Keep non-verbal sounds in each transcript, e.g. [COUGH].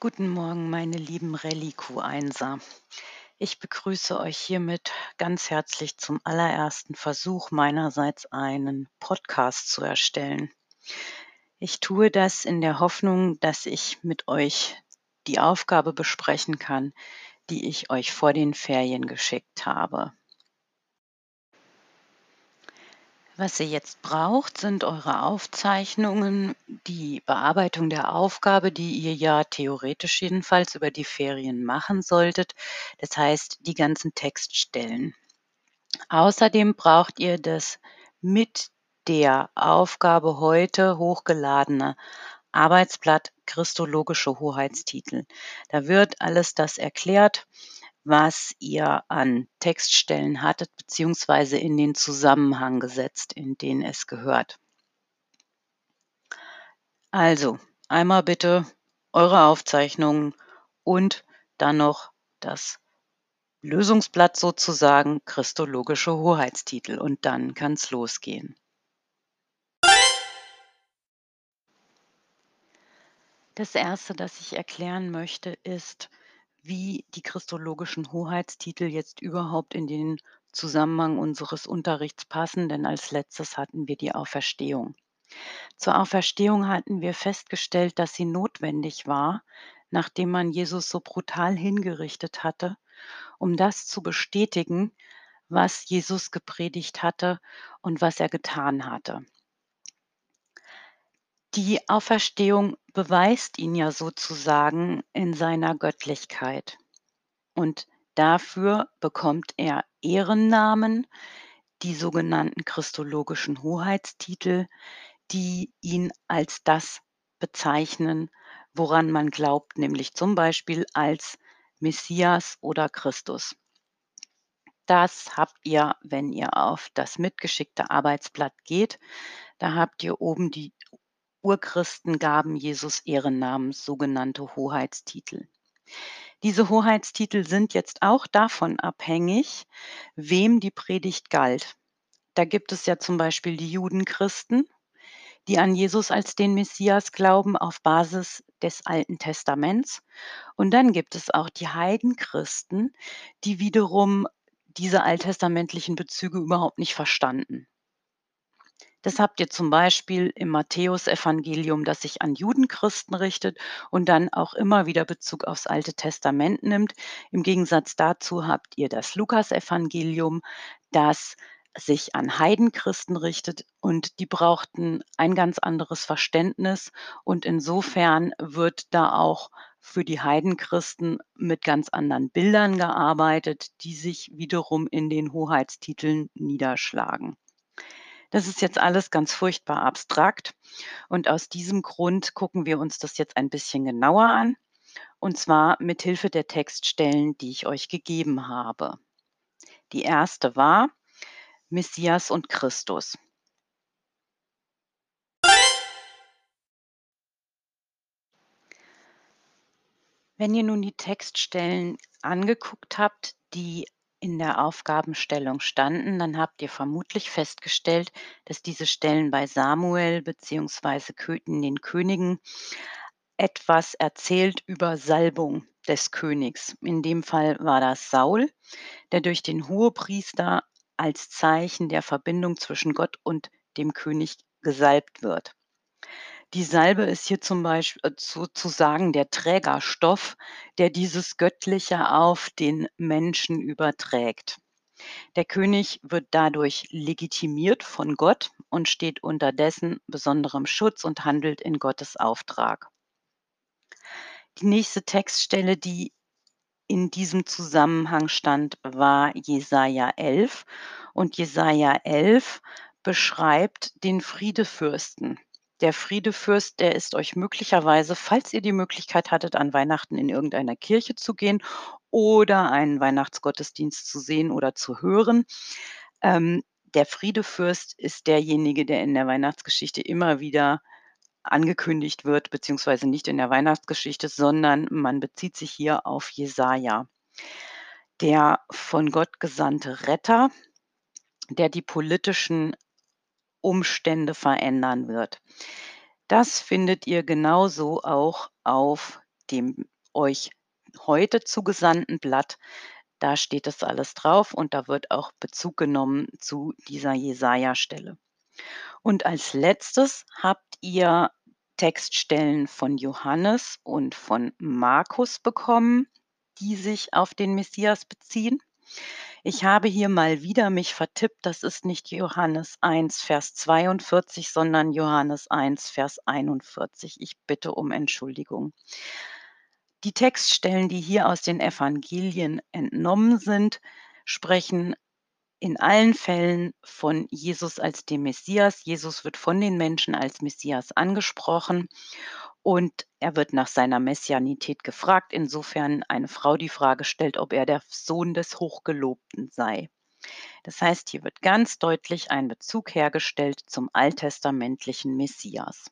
Guten Morgen, meine lieben Rallye-Q1er. Ich begrüße euch hiermit ganz herzlich zum allerersten Versuch meinerseits, einen Podcast zu erstellen. Ich tue das in der Hoffnung, dass ich mit euch die Aufgabe besprechen kann, die ich euch vor den Ferien geschickt habe. Was ihr jetzt braucht, sind eure Aufzeichnungen, die Bearbeitung der Aufgabe, die ihr ja theoretisch jedenfalls über die Ferien machen solltet. Das heißt, die ganzen Textstellen. Außerdem braucht ihr das mit der Aufgabe heute hochgeladene Arbeitsblatt Christologische Hoheitstitel. Da wird alles das erklärt, was ihr an Textstellen hattet, beziehungsweise in den Zusammenhang gesetzt, in den es gehört. Also, einmal bitte eure Aufzeichnungen und dann noch das Lösungsblatt sozusagen, christologische Hoheitstitel und dann kann's losgehen. Das erste, das ich erklären möchte, ist, wie die christologischen Hoheitstitel jetzt überhaupt in den Zusammenhang unseres Unterrichts passen, denn als letztes hatten wir die Auferstehung. Zur Auferstehung hatten wir festgestellt, dass sie notwendig war, nachdem man Jesus so brutal hingerichtet hatte, um das zu bestätigen, was Jesus gepredigt hatte und was er getan hatte. Die Auferstehung beweist ihn ja sozusagen in seiner Göttlichkeit. Und dafür bekommt er Ehrennamen, die sogenannten christologischen Hoheitstitel, die ihn als das bezeichnen, woran man glaubt, nämlich zum Beispiel als Messias oder Christus. Das habt ihr, wenn ihr auf das mitgeschickte Arbeitsblatt geht. Da habt ihr oben die Urchristen gaben Jesus Ehrennamens, sogenannte Hoheitstitel. Diese Hoheitstitel sind jetzt auch davon abhängig, wem die Predigt galt. Da gibt es ja zum Beispiel die Judenchristen, die an Jesus als den Messias glauben auf Basis des Alten Testaments. Und dann gibt es auch die Heidenchristen, die wiederum diese alttestamentlichen Bezüge überhaupt nicht verstanden. Das habt ihr zum Beispiel im Matthäusevangelium, das sich an Judenchristen richtet und dann auch immer wieder Bezug aufs Alte Testament nimmt. Im Gegensatz dazu habt ihr das Lukasevangelium, das sich an Heidenchristen richtet und die brauchten ein ganz anderes Verständnis und insofern wird da auch für die Heidenchristen mit ganz anderen Bildern gearbeitet, die sich wiederum in den Hoheitstiteln niederschlagen. Das ist jetzt alles ganz furchtbar abstrakt und aus diesem Grund gucken wir uns das jetzt ein bisschen genauer an und zwar mit Hilfe der Textstellen, die ich euch gegeben habe. Die erste war Messias und Christus. Wenn ihr nun die Textstellen angeguckt habt, die in der Aufgabenstellung standen, dann habt ihr vermutlich festgestellt, dass diese Stellen bei Samuel beziehungsweise in den Königen etwas erzählt über Salbung des Königs. In dem Fall war das Saul, der durch den Hohepriester als Zeichen der Verbindung zwischen Gott und dem König gesalbt wird. Die Salbe ist hier zum Beispiel äh, sozusagen der Trägerstoff, der dieses Göttliche auf den Menschen überträgt. Der König wird dadurch legitimiert von Gott und steht unter dessen besonderem Schutz und handelt in Gottes Auftrag. Die nächste Textstelle, die in diesem Zusammenhang stand, war Jesaja 11. Und Jesaja 11 beschreibt den Friedefürsten. Der Friedefürst, der ist euch möglicherweise, falls ihr die Möglichkeit hattet, an Weihnachten in irgendeiner Kirche zu gehen oder einen Weihnachtsgottesdienst zu sehen oder zu hören. Ähm, der Friedefürst ist derjenige, der in der Weihnachtsgeschichte immer wieder angekündigt wird, beziehungsweise nicht in der Weihnachtsgeschichte, sondern man bezieht sich hier auf Jesaja. Der von Gott gesandte Retter, der die politischen Umstände verändern wird. Das findet ihr genauso auch auf dem euch heute zugesandten Blatt, da steht das alles drauf und da wird auch Bezug genommen zu dieser Jesaja-Stelle. Und als Letztes habt ihr Textstellen von Johannes und von Markus bekommen, die sich auf den Messias beziehen. Ich habe hier mal wieder mich vertippt. Das ist nicht Johannes 1, Vers 42, sondern Johannes 1, Vers 41. Ich bitte um Entschuldigung. Die Textstellen, die hier aus den Evangelien entnommen sind, sprechen in allen Fällen von Jesus als dem Messias. Jesus wird von den Menschen als Messias angesprochen und er wird nach seiner Messianität gefragt, insofern eine Frau die Frage stellt, ob er der Sohn des Hochgelobten sei. Das heißt, hier wird ganz deutlich ein Bezug hergestellt zum alttestamentlichen Messias.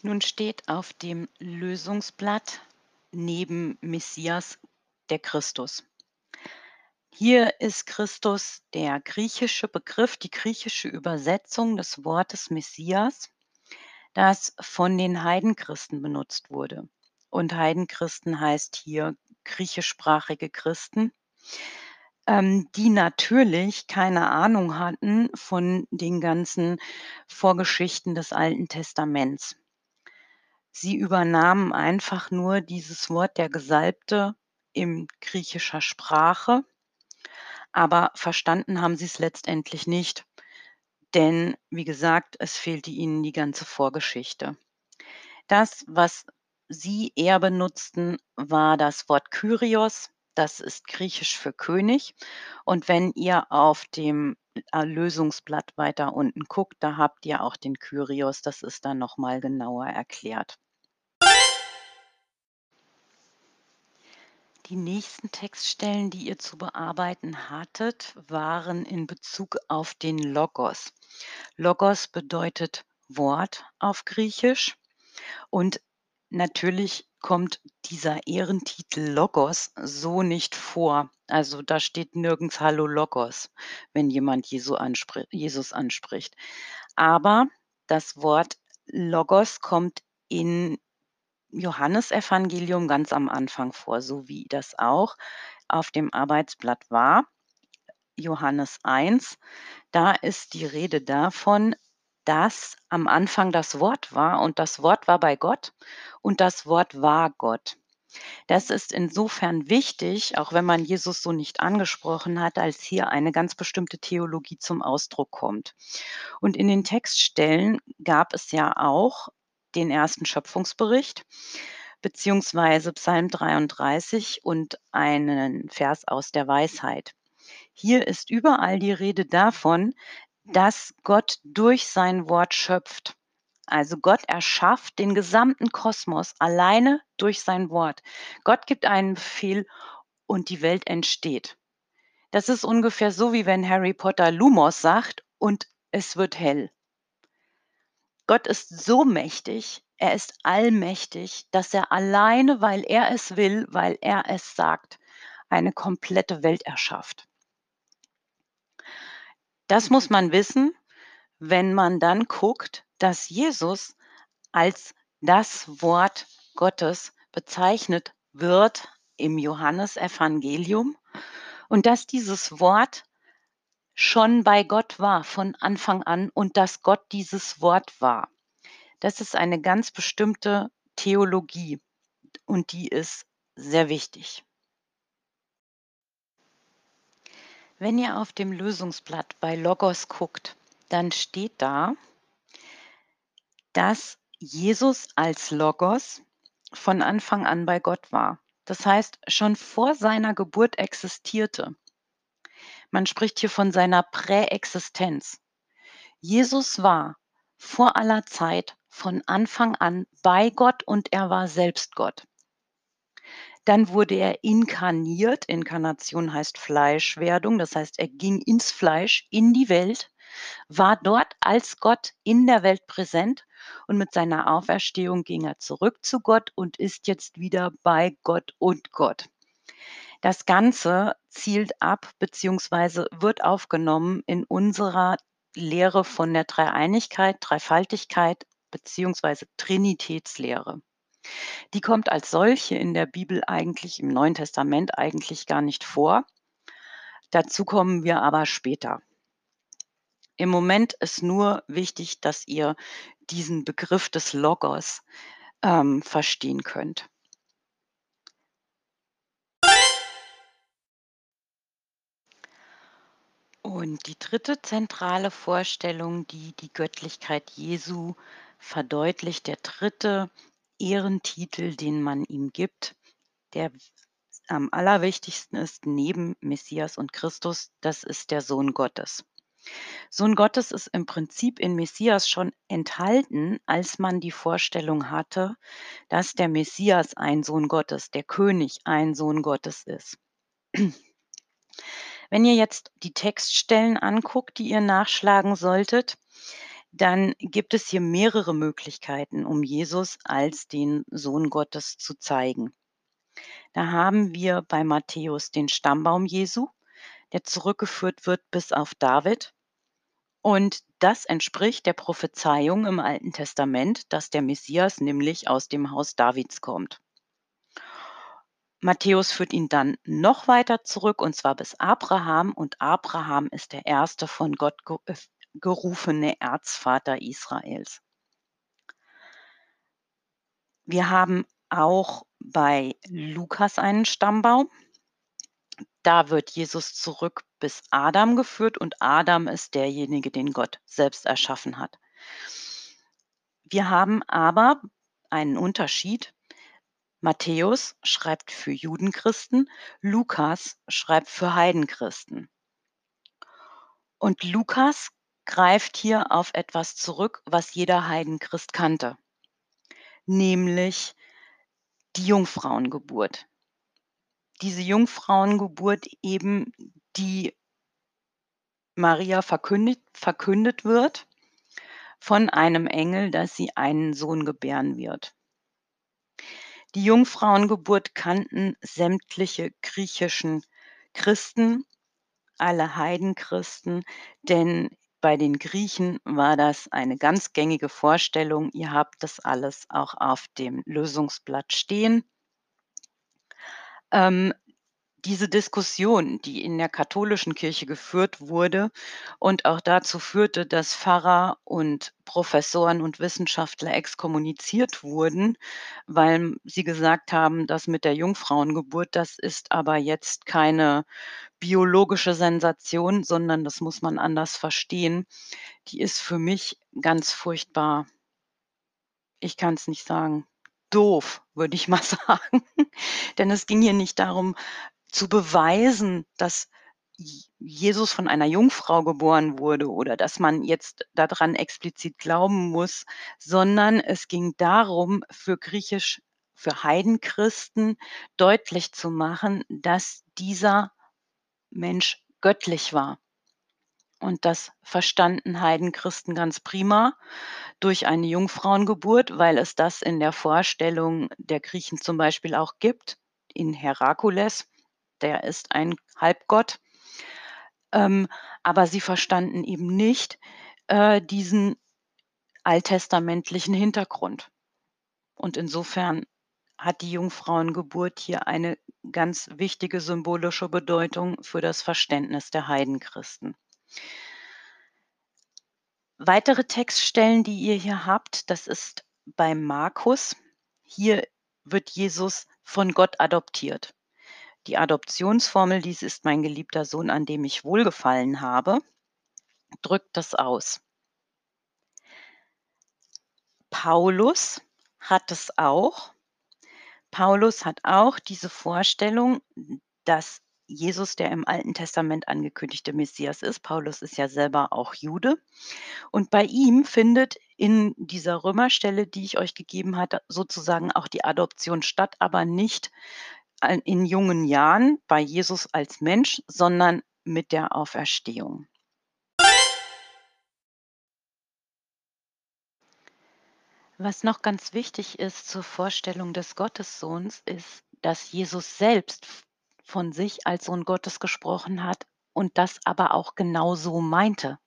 Nun steht auf dem Lösungsblatt neben Messias der Christus. Hier ist Christus der griechische Begriff, die griechische Übersetzung des Wortes Messias, das von den Heidenchristen benutzt wurde. Und Heidenchristen heißt hier griechischsprachige Christen, ähm, die natürlich keine Ahnung hatten von den ganzen Vorgeschichten des Alten Testaments. Sie übernahmen einfach nur dieses Wort der Gesalbte in griechischer Sprache, aber verstanden haben sie es letztendlich nicht, denn wie gesagt, es fehlte ihnen die ganze Vorgeschichte. Das, was sie eher benutzten, war das Wort Kyrios, das ist griechisch für König. Und wenn ihr auf dem Lösungsblatt weiter unten guckt, da habt ihr auch den Kyrios, das ist dann nochmal genauer erklärt. Die nächsten Textstellen, die ihr zu bearbeiten hattet, waren in Bezug auf den Logos. Logos bedeutet Wort auf Griechisch und natürlich kommt dieser Ehrentitel Logos so nicht vor. Also da steht nirgends Hallo Logos, wenn jemand Jesus anspricht. Aber das Wort Logos kommt in Johannesevangelium ganz am Anfang vor, so wie das auch auf dem Arbeitsblatt war. Johannes 1, da ist die Rede davon, dass am Anfang das Wort war und das Wort war bei Gott und das Wort war Gott. Das ist insofern wichtig, auch wenn man Jesus so nicht angesprochen hat, als hier eine ganz bestimmte Theologie zum Ausdruck kommt. Und in den Textstellen gab es ja auch den ersten Schöpfungsbericht beziehungsweise Psalm 33 und einen Vers aus der Weisheit. Hier ist überall die Rede davon, dass Gott durch sein Wort schöpft. Also Gott erschafft den gesamten Kosmos alleine durch sein Wort. Gott gibt einen Befehl und die Welt entsteht. Das ist ungefähr so, wie wenn Harry Potter Lumos sagt und es wird hell. Gott ist so mächtig, er ist allmächtig, dass er alleine, weil er es will, weil er es sagt, eine komplette Welt erschafft. Das muss man wissen, wenn man dann guckt, dass Jesus als das Wort Gottes bezeichnet wird im Johannesevangelium und dass dieses Wort schon bei Gott war von Anfang an und dass Gott dieses Wort war. Das ist eine ganz bestimmte Theologie und die ist sehr wichtig. Wenn ihr auf dem Lösungsblatt bei Logos guckt, dann steht da, dass Jesus als Logos von Anfang an bei Gott war. Das heißt, schon vor seiner Geburt existierte. Man spricht hier von seiner Präexistenz. Jesus war vor aller Zeit von Anfang an bei Gott und er war selbst Gott. Dann wurde er inkarniert. Inkarnation heißt Fleischwerdung. Das heißt, er ging ins Fleisch, in die Welt, war dort als Gott in der Welt präsent und mit seiner Auferstehung ging er zurück zu Gott und ist jetzt wieder bei Gott und Gott. Das Ganze zielt ab bzw. wird aufgenommen in unserer Lehre von der Dreieinigkeit, Dreifaltigkeit beziehungsweise Trinitätslehre. Die kommt als solche in der Bibel eigentlich im Neuen Testament eigentlich gar nicht vor. Dazu kommen wir aber später. Im Moment ist nur wichtig, dass ihr diesen Begriff des Logos ähm, verstehen könnt. Und die dritte zentrale Vorstellung, die die Göttlichkeit Jesu verdeutlicht, der dritte Ehrentitel, den man ihm gibt, der am allerwichtigsten ist neben Messias und Christus, das ist der Sohn Gottes. Sohn Gottes ist im Prinzip in Messias schon enthalten, als man die Vorstellung hatte, dass der Messias ein Sohn Gottes, der König ein Sohn Gottes ist. Wenn ihr jetzt die Textstellen anguckt, die ihr nachschlagen solltet, dann gibt es hier mehrere Möglichkeiten, um Jesus als den Sohn Gottes zu zeigen. Da haben wir bei Matthäus den Stammbaum Jesu, der zurückgeführt wird bis auf David. Und das entspricht der Prophezeiung im Alten Testament, dass der Messias nämlich aus dem Haus Davids kommt. Matthäus führt ihn dann noch weiter zurück, und zwar bis Abraham. Und Abraham ist der erste von Gott äh, gerufene Erzvater Israels. Wir haben auch bei Lukas einen Stammbaum. Da wird Jesus zurück bis Adam geführt und Adam ist derjenige, den Gott selbst erschaffen hat. Wir haben aber einen Unterschied. Matthäus schreibt für Judenchristen, Lukas schreibt für Heidenchristen. Und Lukas greift hier auf etwas zurück, was jeder Heidenchrist kannte, nämlich die Jungfrauengeburt. Diese Jungfrauengeburt eben, die Maria verkündet, verkündet wird von einem Engel, dass sie einen Sohn gebären wird. Die Jungfrauengeburt kannten sämtliche griechischen Christen, alle Heidenchristen, denn bei den Griechen war das eine ganz gängige Vorstellung. Ihr habt das alles auch auf dem Lösungsblatt stehen. Ähm, diese Diskussion, die in der katholischen Kirche geführt wurde und auch dazu führte, dass Pfarrer und Professoren und Wissenschaftler exkommuniziert wurden, weil sie gesagt haben, das mit der Jungfrauengeburt, das ist aber jetzt keine biologische Sensation, sondern das muss man anders verstehen. Die ist für mich ganz furchtbar. Ich kann es nicht sagen doof, würde ich mal [LAUGHS] sagen. Denn es ging hier nicht darum, zu beweisen, dass Jesus von einer Jungfrau geboren wurde oder dass man jetzt daran explizit glauben muss, sondern es ging darum, für griechisch, für Heidenchristen deutlich zu machen, dass dieser Mensch göttlich war. Und das verstanden Heidenchristen ganz prima durch eine Jungfrauengeburt, weil es das in der Vorstellung der Griechen zum Beispiel auch gibt, in Herakules der ist ein Halbgott. Ähm, aber sie verstanden eben nicht äh, diesen alttestamentlichen Hintergrund. Und insofern hat die Jungfrauengeburt hier eine ganz wichtige symbolische Bedeutung für das Verständnis der Heidenchristen. Weitere Textstellen, die ihr hier habt, das ist bei Markus. Hier wird Jesus von Gott adoptiert. Die Adoptionsformel „Dies ist mein geliebter Sohn, an dem ich wohlgefallen habe“, drückt das aus. Paulus hat es auch. Paulus hat auch diese Vorstellung, dass Jesus der im Alten Testament angekündigte Messias ist. Paulus ist ja selber auch Jude. Und bei ihm findet in dieser Römerstelle, die ich euch gegeben hatte, sozusagen auch die Adoption statt, aber nicht in jungen Jahren bei Jesus als Mensch, sondern mit der Auferstehung. Was noch ganz wichtig ist zur Vorstellung des Gottessohns, ist, dass Jesus selbst von sich als Sohn Gottes gesprochen hat und das aber auch genau so meinte.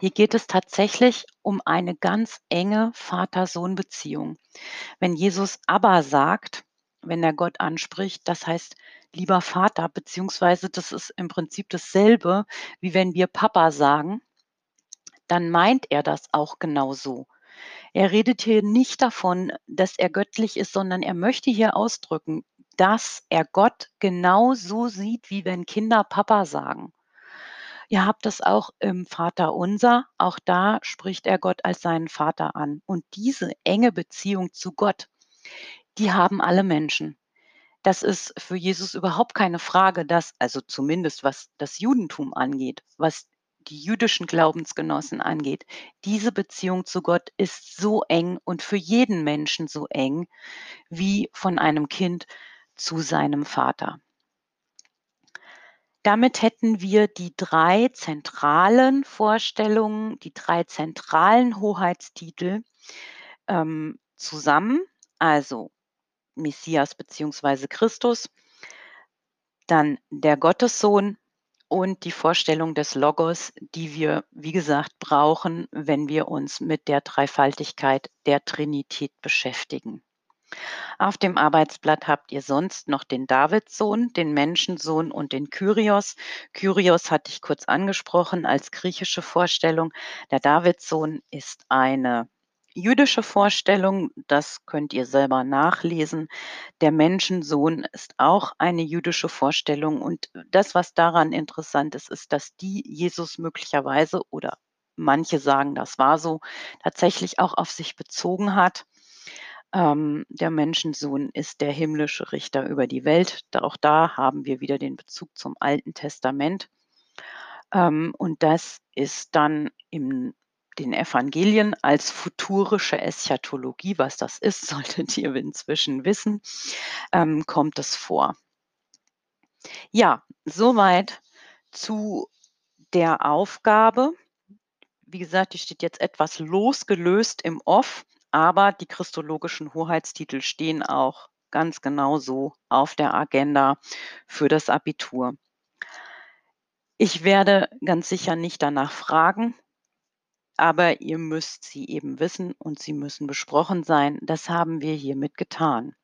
Hier geht es tatsächlich um eine ganz enge Vater-Sohn-Beziehung. Wenn Jesus Abba sagt, wenn er Gott anspricht, das heißt lieber Vater, beziehungsweise das ist im Prinzip dasselbe, wie wenn wir Papa sagen, dann meint er das auch genau so. Er redet hier nicht davon, dass er göttlich ist, sondern er möchte hier ausdrücken, dass er Gott genau so sieht, wie wenn Kinder Papa sagen. Ihr habt das auch im Vater Unser. Auch da spricht er Gott als seinen Vater an. Und diese enge Beziehung zu Gott, die haben alle Menschen. Das ist für Jesus überhaupt keine Frage, dass, also zumindest was das Judentum angeht, was die jüdischen Glaubensgenossen angeht, diese Beziehung zu Gott ist so eng und für jeden Menschen so eng wie von einem Kind zu seinem Vater. Damit hätten wir die drei zentralen Vorstellungen, die drei zentralen Hoheitstitel ähm, zusammen, also Messias bzw. Christus, dann der Gottessohn und die Vorstellung des Logos, die wir, wie gesagt, brauchen, wenn wir uns mit der Dreifaltigkeit der Trinität beschäftigen. Auf dem Arbeitsblatt habt ihr sonst noch den Davidssohn, den Menschensohn und den Kyrios. Kyrios hatte ich kurz angesprochen als griechische Vorstellung. Der Davidssohn ist eine jüdische Vorstellung, das könnt ihr selber nachlesen. Der Menschensohn ist auch eine jüdische Vorstellung und das, was daran interessant ist, ist, dass die Jesus möglicherweise oder manche sagen, das war so, tatsächlich auch auf sich bezogen hat. Ähm, der Menschensohn ist der himmlische Richter über die Welt. auch da haben wir wieder den Bezug zum Alten Testament. Ähm, und das ist dann in den Evangelien als futurische Eschatologie, was das ist, [LAUGHS] solltet ihr inzwischen wissen, ähm, kommt es vor. Ja, soweit zu der Aufgabe. Wie gesagt, die steht jetzt etwas losgelöst im Off. Aber die christologischen Hoheitstitel stehen auch ganz genau so auf der Agenda für das Abitur. Ich werde ganz sicher nicht danach fragen, aber ihr müsst sie eben wissen und sie müssen besprochen sein. Das haben wir hiermit getan.